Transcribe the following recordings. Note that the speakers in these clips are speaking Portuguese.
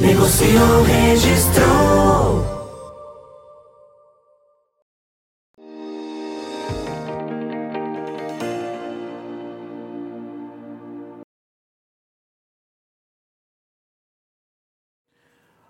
Negociou, registrou.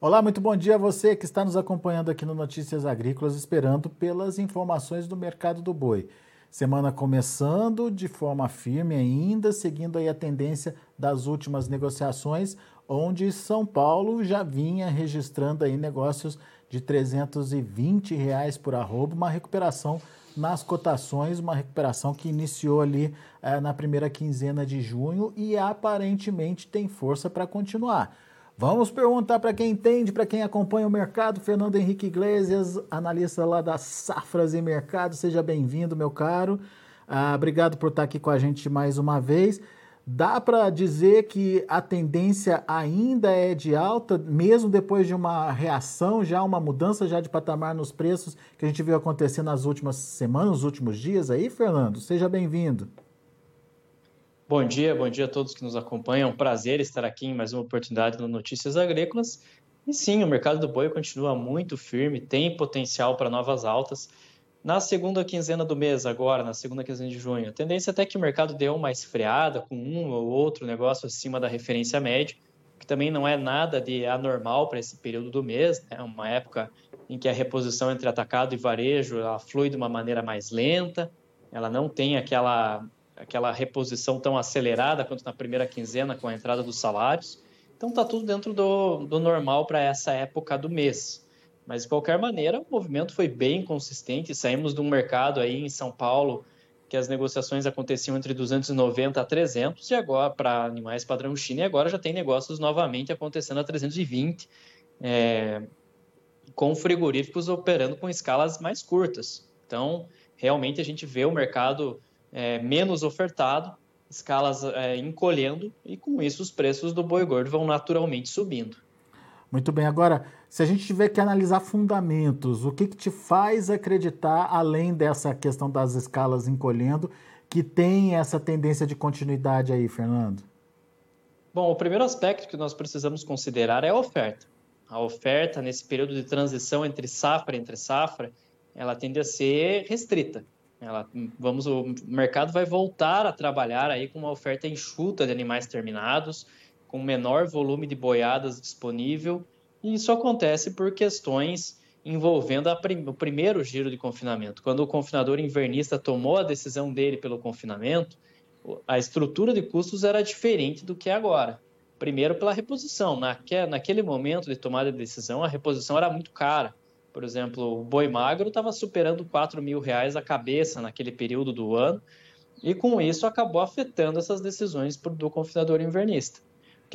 Olá, muito bom dia a você que está nos acompanhando aqui no Notícias Agrícolas, esperando pelas informações do mercado do boi. Semana começando de forma firme ainda, seguindo aí a tendência das últimas negociações, onde São Paulo já vinha registrando aí negócios de 320 reais por arroba, uma recuperação nas cotações, uma recuperação que iniciou ali eh, na primeira quinzena de junho e aparentemente tem força para continuar. Vamos perguntar para quem entende, para quem acompanha o mercado, Fernando Henrique Iglesias, analista lá das Safras e Mercado. Seja bem-vindo, meu caro. Ah, obrigado por estar aqui com a gente mais uma vez. Dá para dizer que a tendência ainda é de alta, mesmo depois de uma reação, já uma mudança já de patamar nos preços que a gente viu acontecer nas últimas semanas, nos últimos dias aí, Fernando? Seja bem-vindo. Bom dia, bom dia a todos que nos acompanham. É prazer estar aqui em mais uma oportunidade no Notícias Agrícolas. E sim, o mercado do boi continua muito firme, tem potencial para novas altas. Na segunda quinzena do mês, agora, na segunda quinzena de junho, a tendência é até que o mercado deu uma esfriada, com um ou outro negócio acima da referência média, que também não é nada de anormal para esse período do mês, é né? uma época em que a reposição entre atacado e varejo flui de uma maneira mais lenta, ela não tem aquela, aquela reposição tão acelerada quanto na primeira quinzena com a entrada dos salários. Então está tudo dentro do, do normal para essa época do mês. Mas, de qualquer maneira, o movimento foi bem consistente. Saímos de um mercado aí em São Paulo que as negociações aconteciam entre 290 a 300 e agora para animais padrão China e agora já tem negócios novamente acontecendo a 320 é, com frigoríficos operando com escalas mais curtas. Então, realmente a gente vê o mercado é, menos ofertado, escalas é, encolhendo e com isso os preços do boi gordo vão naturalmente subindo. Muito bem. Agora, se a gente tiver que analisar fundamentos, o que, que te faz acreditar, além dessa questão das escalas encolhendo, que tem essa tendência de continuidade aí, Fernando? Bom, o primeiro aspecto que nós precisamos considerar é a oferta. A oferta, nesse período de transição entre safra e entre safra, ela tende a ser restrita. Ela, vamos, o mercado vai voltar a trabalhar aí com uma oferta enxuta de animais terminados, com menor volume de boiadas disponível, e isso acontece por questões envolvendo prim o primeiro giro de confinamento. Quando o confinador invernista tomou a decisão dele pelo confinamento, a estrutura de custos era diferente do que é agora. Primeiro, pela reposição. Naque, naquele momento de tomada de decisão, a reposição era muito cara. Por exemplo, o boi magro estava superando 4 mil reais a cabeça naquele período do ano, e com isso acabou afetando essas decisões do confinador invernista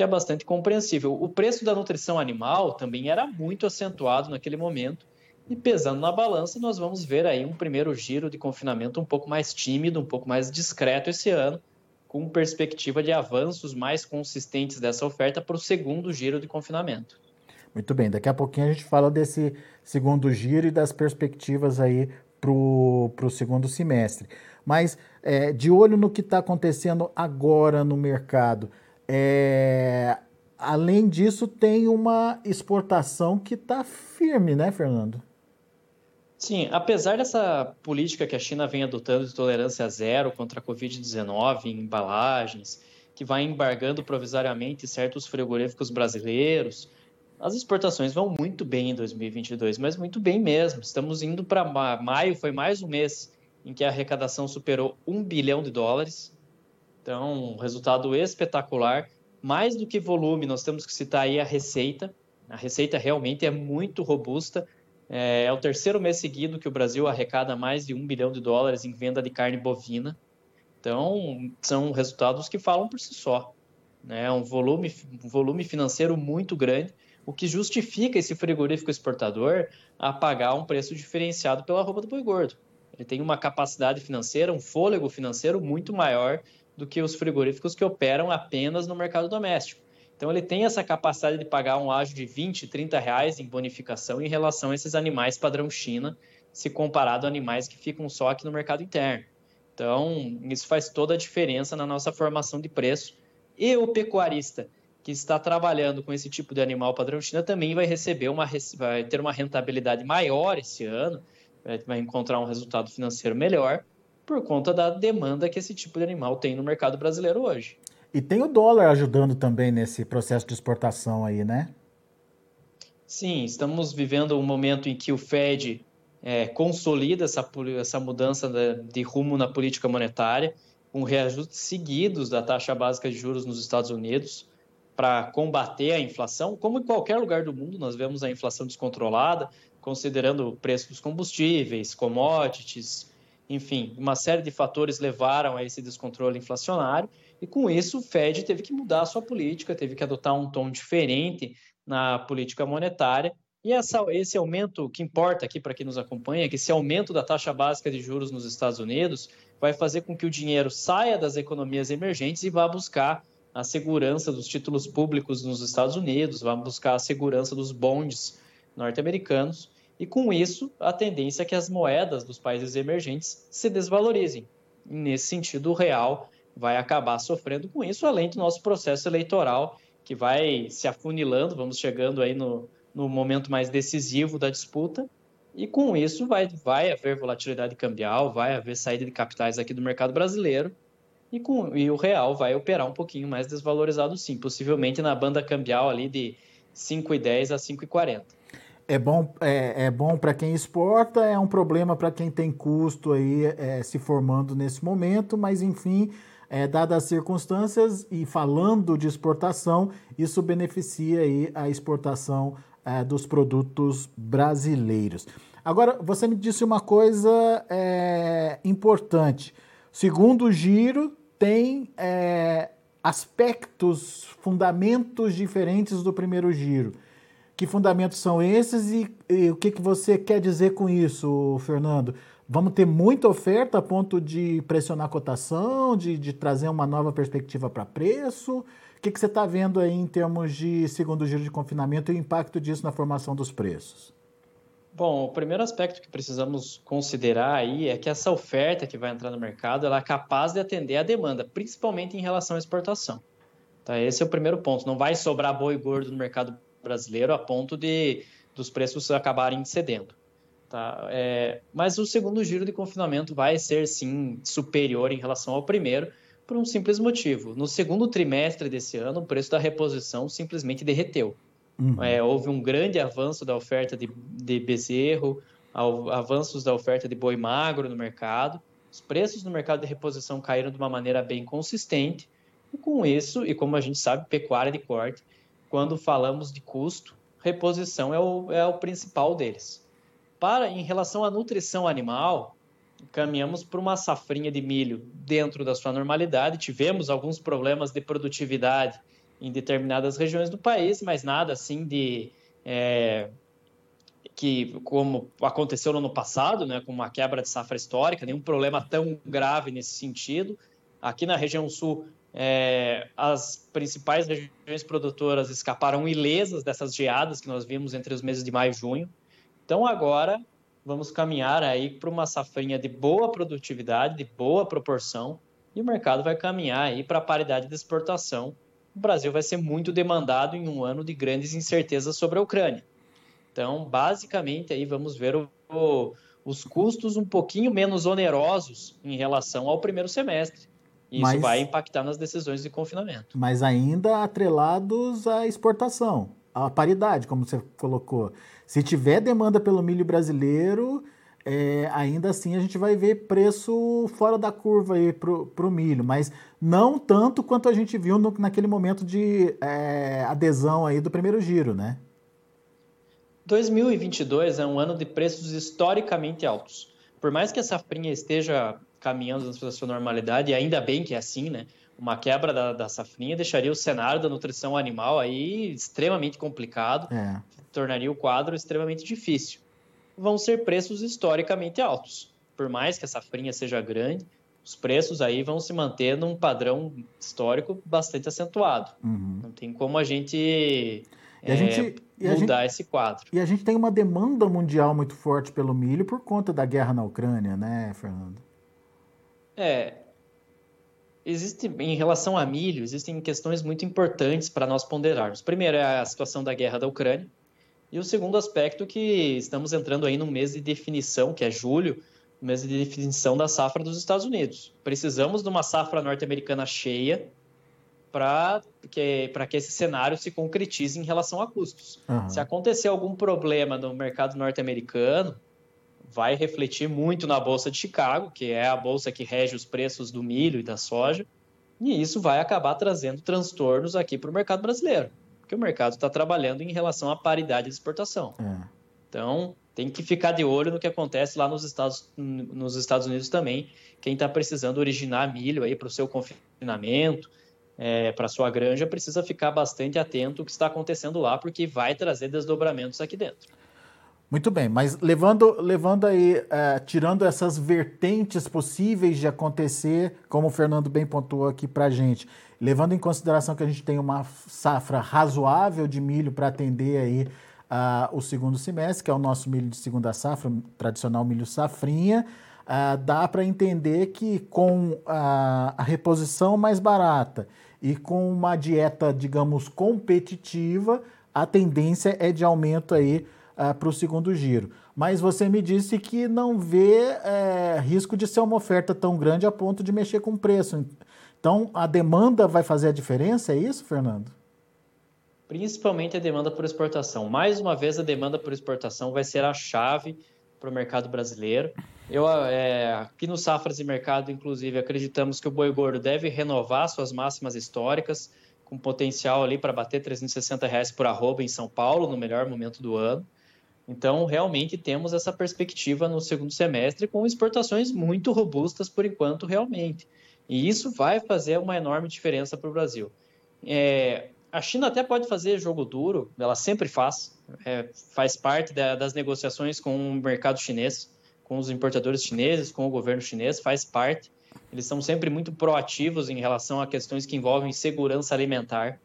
que é bastante compreensível. O preço da nutrição animal também era muito acentuado naquele momento, e pesando na balança, nós vamos ver aí um primeiro giro de confinamento um pouco mais tímido, um pouco mais discreto esse ano, com perspectiva de avanços mais consistentes dessa oferta para o segundo giro de confinamento. Muito bem, daqui a pouquinho a gente fala desse segundo giro e das perspectivas aí para o segundo semestre. Mas é, de olho no que está acontecendo agora no mercado, é, além disso, tem uma exportação que está firme, né, Fernando? Sim, apesar dessa política que a China vem adotando de tolerância zero contra a Covid-19 em embalagens, que vai embargando provisoriamente certos frigoríficos brasileiros, as exportações vão muito bem em 2022, mas muito bem mesmo. Estamos indo para maio, foi mais um mês em que a arrecadação superou um bilhão de dólares, então, um resultado espetacular. Mais do que volume, nós temos que citar aí a receita. A receita realmente é muito robusta. É, é o terceiro mês seguido que o Brasil arrecada mais de um bilhão de dólares em venda de carne bovina. Então, são resultados que falam por si só. né? um, volume, um volume financeiro muito grande, o que justifica esse frigorífico exportador a pagar um preço diferenciado pela roupa do boi gordo. Ele tem uma capacidade financeira, um fôlego financeiro muito maior do que os frigoríficos que operam apenas no mercado doméstico. Então ele tem essa capacidade de pagar um ágio de 20, 30 reais em bonificação em relação a esses animais padrão China, se comparado a animais que ficam só aqui no mercado interno. Então, isso faz toda a diferença na nossa formação de preço. E o pecuarista que está trabalhando com esse tipo de animal padrão China também vai receber uma vai ter uma rentabilidade maior esse ano, vai encontrar um resultado financeiro melhor por conta da demanda que esse tipo de animal tem no mercado brasileiro hoje. E tem o dólar ajudando também nesse processo de exportação aí, né? Sim, estamos vivendo um momento em que o Fed é, consolida essa, essa mudança de, de rumo na política monetária, com reajustes seguidos da taxa básica de juros nos Estados Unidos para combater a inflação. Como em qualquer lugar do mundo, nós vemos a inflação descontrolada, considerando o preço dos combustíveis, commodities, enfim, uma série de fatores levaram a esse descontrole inflacionário e com isso, o Fed teve que mudar a sua política, teve que adotar um tom diferente na política monetária. E essa, esse aumento, que importa aqui para quem nos acompanha, é que esse aumento da taxa básica de juros nos Estados Unidos vai fazer com que o dinheiro saia das economias emergentes e vá buscar a segurança dos títulos públicos nos Estados Unidos, vá buscar a segurança dos bonds norte-americanos. E com isso, a tendência é que as moedas dos países emergentes se desvalorizem. nesse sentido, o real vai acabar sofrendo com isso, além do nosso processo eleitoral, que vai se afunilando, vamos chegando aí no, no momento mais decisivo da disputa, e com isso vai, vai haver volatilidade cambial, vai haver saída de capitais aqui do mercado brasileiro, e, com, e o real vai operar um pouquinho mais desvalorizado sim, possivelmente na banda cambial ali de 5,10 a 5,40. É bom, é, é bom para quem exporta, é um problema para quem tem custo aí é, se formando nesse momento, mas enfim, é, dadas as circunstâncias e falando de exportação, isso beneficia aí a exportação é, dos produtos brasileiros. Agora, você me disse uma coisa é, importante. Segundo giro, tem é, aspectos, fundamentos diferentes do primeiro giro. Que fundamentos são esses e, e o que, que você quer dizer com isso, Fernando? Vamos ter muita oferta a ponto de pressionar a cotação, de, de trazer uma nova perspectiva para preço? O que, que você está vendo aí em termos de segundo giro de confinamento e o impacto disso na formação dos preços? Bom, o primeiro aspecto que precisamos considerar aí é que essa oferta que vai entrar no mercado ela é capaz de atender a demanda, principalmente em relação à exportação. Tá? Esse é o primeiro ponto. Não vai sobrar boi gordo no mercado brasileiro a ponto de dos preços acabarem cedendo. Tá? É, mas o segundo giro de confinamento vai ser sim superior em relação ao primeiro, por um simples motivo. No segundo trimestre desse ano, o preço da reposição simplesmente derreteu. Uhum. É, houve um grande avanço da oferta de, de bezerro, avanços da oferta de boi magro no mercado. Os preços no mercado de reposição caíram de uma maneira bem consistente. E com isso, e como a gente sabe, pecuária de corte, quando falamos de custo, reposição é o, é o principal deles. Para em relação à nutrição animal, caminhamos para uma safrinha de milho dentro da sua normalidade. Tivemos alguns problemas de produtividade em determinadas regiões do país, mas nada assim de é, que como aconteceu no ano passado, né, com uma quebra de safra histórica, nenhum problema tão grave nesse sentido. Aqui na região sul, é, as principais regiões produtoras escaparam ilesas dessas geadas que nós vimos entre os meses de maio e junho. Então agora vamos caminhar aí para uma safrinha de boa produtividade, de boa proporção, e o mercado vai caminhar aí para a paridade de exportação. O Brasil vai ser muito demandado em um ano de grandes incertezas sobre a Ucrânia. Então, basicamente, aí vamos ver o, os custos um pouquinho menos onerosos em relação ao primeiro semestre. E mas, isso vai impactar nas decisões de confinamento. Mas ainda atrelados à exportação, à paridade, como você colocou. Se tiver demanda pelo milho brasileiro, é, ainda assim a gente vai ver preço fora da curva aí para o milho, mas não tanto quanto a gente viu no, naquele momento de é, adesão aí do primeiro giro, né? 2022 é um ano de preços historicamente altos. Por mais que a safrinha esteja caminhando na sua normalidade, e ainda bem que é assim, né? Uma quebra da, da safrinha deixaria o cenário da nutrição animal aí extremamente complicado, é. tornaria o quadro extremamente difícil. Vão ser preços historicamente altos. Por mais que a safrinha seja grande, os preços aí vão se manter num padrão histórico bastante acentuado. Uhum. Não tem como a gente, a gente é, mudar gente, esse quadro. E a gente tem uma demanda mundial muito forte pelo milho por conta da guerra na Ucrânia, né, Fernando? É. Existe, em relação a milho, existem questões muito importantes para nós ponderarmos. Primeiro é a situação da guerra da Ucrânia. E o segundo aspecto que estamos entrando aí no mês de definição, que é julho, mês de definição da safra dos Estados Unidos. Precisamos de uma safra norte-americana cheia para que, que esse cenário se concretize em relação a custos. Uhum. Se acontecer algum problema no mercado norte-americano, vai refletir muito na Bolsa de Chicago, que é a bolsa que rege os preços do milho e da soja, e isso vai acabar trazendo transtornos aqui para o mercado brasileiro, porque o mercado está trabalhando em relação à paridade de exportação. Uhum. Então, tem que ficar de olho no que acontece lá nos Estados, nos Estados Unidos também. Quem está precisando originar milho aí para o seu confinamento, é, para sua granja, precisa ficar bastante atento ao que está acontecendo lá, porque vai trazer desdobramentos aqui dentro. Muito bem, mas levando, levando aí, é, tirando essas vertentes possíveis de acontecer, como o Fernando bem pontuou aqui para gente, levando em consideração que a gente tem uma safra razoável de milho para atender aí uh, o segundo semestre, que é o nosso milho de segunda safra, tradicional milho safrinha, uh, dá para entender que com a reposição mais barata e com uma dieta, digamos, competitiva, a tendência é de aumento aí uh, para o segundo giro. Mas você me disse que não vê é, risco de ser uma oferta tão grande a ponto de mexer com o preço. Então, a demanda vai fazer a diferença, é isso, Fernando? principalmente a demanda por exportação. Mais uma vez, a demanda por exportação vai ser a chave para o mercado brasileiro. Eu, é, aqui no Safras e Mercado, inclusive, acreditamos que o boi gordo deve renovar suas máximas históricas, com potencial ali para bater 360 reais por arroba em São Paulo, no melhor momento do ano. Então, realmente temos essa perspectiva no segundo semestre, com exportações muito robustas por enquanto, realmente. E isso vai fazer uma enorme diferença para o Brasil. É, a China até pode fazer jogo duro, ela sempre faz, é, faz parte da, das negociações com o mercado chinês, com os importadores chineses, com o governo chinês, faz parte. Eles são sempre muito proativos em relação a questões que envolvem segurança alimentar.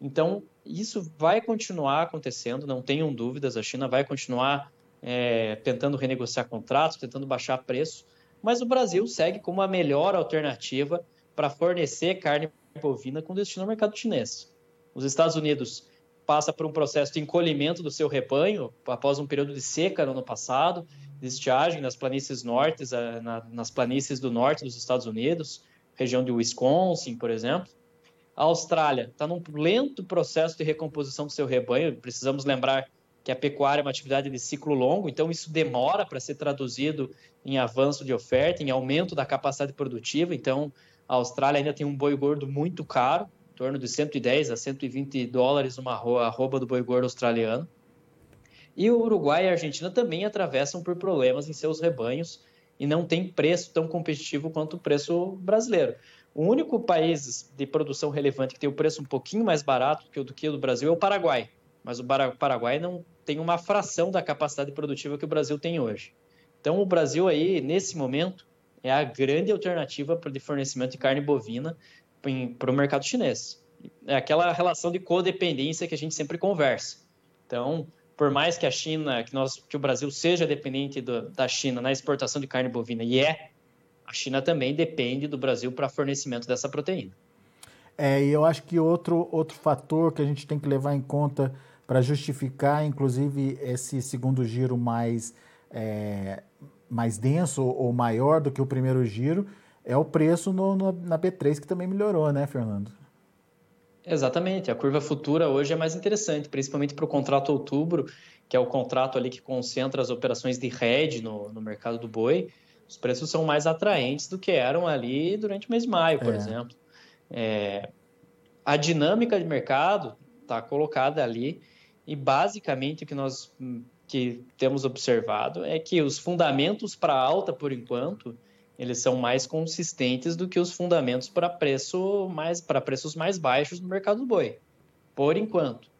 Então, isso vai continuar acontecendo, não tenham dúvidas, a China vai continuar é, tentando renegociar contratos, tentando baixar preço, mas o Brasil segue como a melhor alternativa para fornecer carne bovina com destino ao mercado chinês. Os Estados Unidos passa por um processo de encolhimento do seu rebanho após um período de seca no ano passado, de estiagem nas planícies nortes, eh, nas planícies do norte dos Estados Unidos, região de Wisconsin, por exemplo. A Austrália está num lento processo de recomposição do seu rebanho. Precisamos lembrar que a pecuária é uma atividade de ciclo longo, então isso demora para ser traduzido em avanço de oferta, em aumento da capacidade produtiva. Então, a Austrália ainda tem um boi gordo muito caro, torno de 110 a 120 dólares uma arroba do boi gordo australiano. E o Uruguai e a Argentina também atravessam por problemas em seus rebanhos e não tem preço tão competitivo quanto o preço brasileiro. O único país de produção relevante que tem o preço um pouquinho mais barato do que o do, Brasil é o Paraguai. Mas o Paraguai não tem uma fração da capacidade produtiva que o Brasil tem hoje. Então, o Brasil aí, nesse momento, é a grande alternativa de fornecimento de carne bovina para o mercado chinês. É aquela relação de codependência que a gente sempre conversa. Então, por mais que a China, que, nós, que o Brasil seja dependente do, da China na exportação de carne bovina, e é, a China também depende do Brasil para fornecimento dessa proteína. É, e eu acho que outro, outro fator que a gente tem que levar em conta para justificar, inclusive, esse segundo giro mais, é, mais denso ou maior do que o primeiro giro, é o preço no, no, na B3 que também melhorou, né, Fernando? Exatamente. A curva futura hoje é mais interessante, principalmente para o contrato outubro, que é o contrato ali que concentra as operações de hedge no, no mercado do boi. Os preços são mais atraentes do que eram ali durante o mês de maio, por é. exemplo. É, a dinâmica de mercado está colocada ali e basicamente o que nós que temos observado é que os fundamentos para alta, por enquanto, eles são mais consistentes do que os fundamentos para preço mais para preços mais baixos no mercado do boi, por enquanto.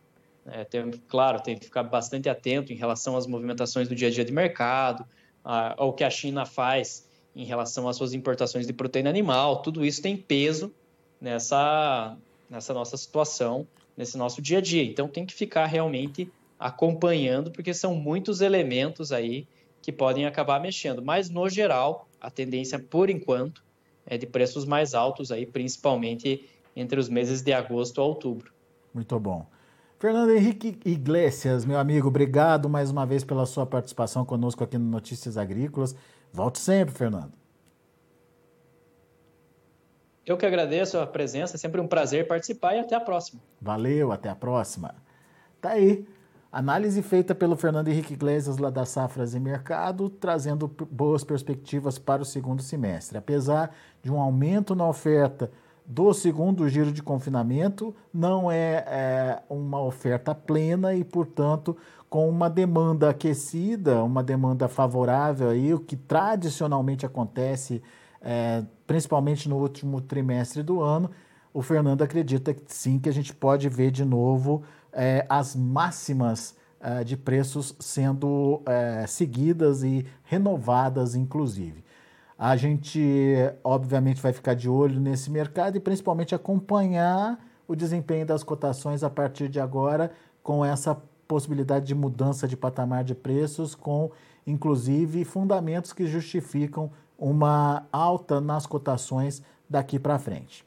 É, tem, claro, tem que ficar bastante atento em relação às movimentações do dia a dia de mercado, ao que a China faz em relação às suas importações de proteína animal. Tudo isso tem peso nessa, nessa nossa situação, nesse nosso dia a dia. Então tem que ficar realmente acompanhando, porque são muitos elementos aí que podem acabar mexendo. Mas, no geral, a tendência, por enquanto, é de preços mais altos aí, principalmente entre os meses de agosto a outubro. Muito bom. Fernando Henrique Iglesias, meu amigo, obrigado mais uma vez pela sua participação conosco aqui no Notícias Agrícolas. Volte sempre, Fernando. Eu que agradeço a presença, é sempre um prazer participar e até a próxima. Valeu, até a próxima. Tá aí. Análise feita pelo Fernando Henrique Iglesias lá da Safras e Mercado, trazendo boas perspectivas para o segundo semestre. Apesar de um aumento na oferta do segundo giro de confinamento, não é, é uma oferta plena e, portanto, com uma demanda aquecida, uma demanda favorável aí, o que tradicionalmente acontece, é, principalmente no último trimestre do ano, o Fernando acredita que sim, que a gente pode ver de novo é, as máximas é, de preços sendo é, seguidas e renovadas, inclusive. A gente, obviamente, vai ficar de olho nesse mercado e principalmente acompanhar o desempenho das cotações a partir de agora, com essa possibilidade de mudança de patamar de preços, com inclusive fundamentos que justificam uma alta nas cotações daqui para frente.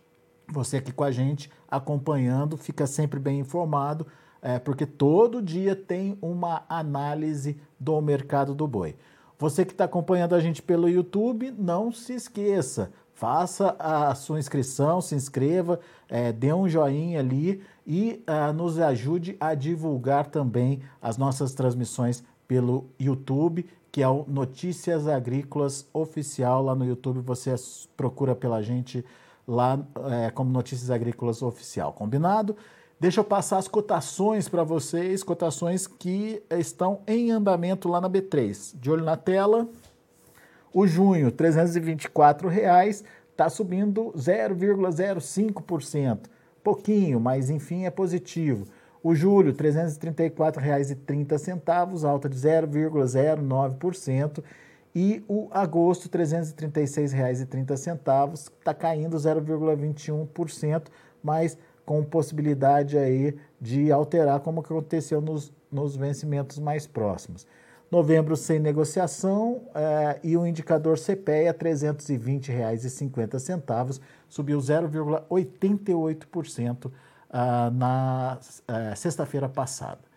Você aqui com a gente acompanhando, fica sempre bem informado, é, porque todo dia tem uma análise do mercado do boi. Você que está acompanhando a gente pelo YouTube, não se esqueça, faça a sua inscrição, se inscreva, é, dê um joinha ali e uh, nos ajude a divulgar também as nossas transmissões pelo YouTube, que é o Notícias Agrícolas Oficial. Lá no YouTube você procura pela gente lá é, como Notícias Agrícolas Oficial. Combinado? Deixa eu passar as cotações para vocês, cotações que estão em andamento lá na B3. De olho na tela, o junho, 324 reais, está subindo 0,05%. Pouquinho, mas enfim é positivo. O julho, R$ 334,30, alta de 0,09%. E o agosto, R$ 336,30, está caindo 0,21%, mas com possibilidade aí de alterar, como aconteceu nos, nos vencimentos mais próximos. Novembro sem negociação eh, e o indicador CPEA R$ 320,50, subiu 0,88% ah, na eh, sexta-feira passada.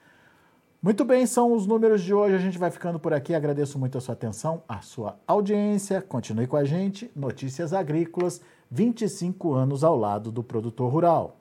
Muito bem, são os números de hoje. A gente vai ficando por aqui. Agradeço muito a sua atenção, a sua audiência. Continue com a gente. Notícias Agrícolas, 25 anos ao lado do produtor rural.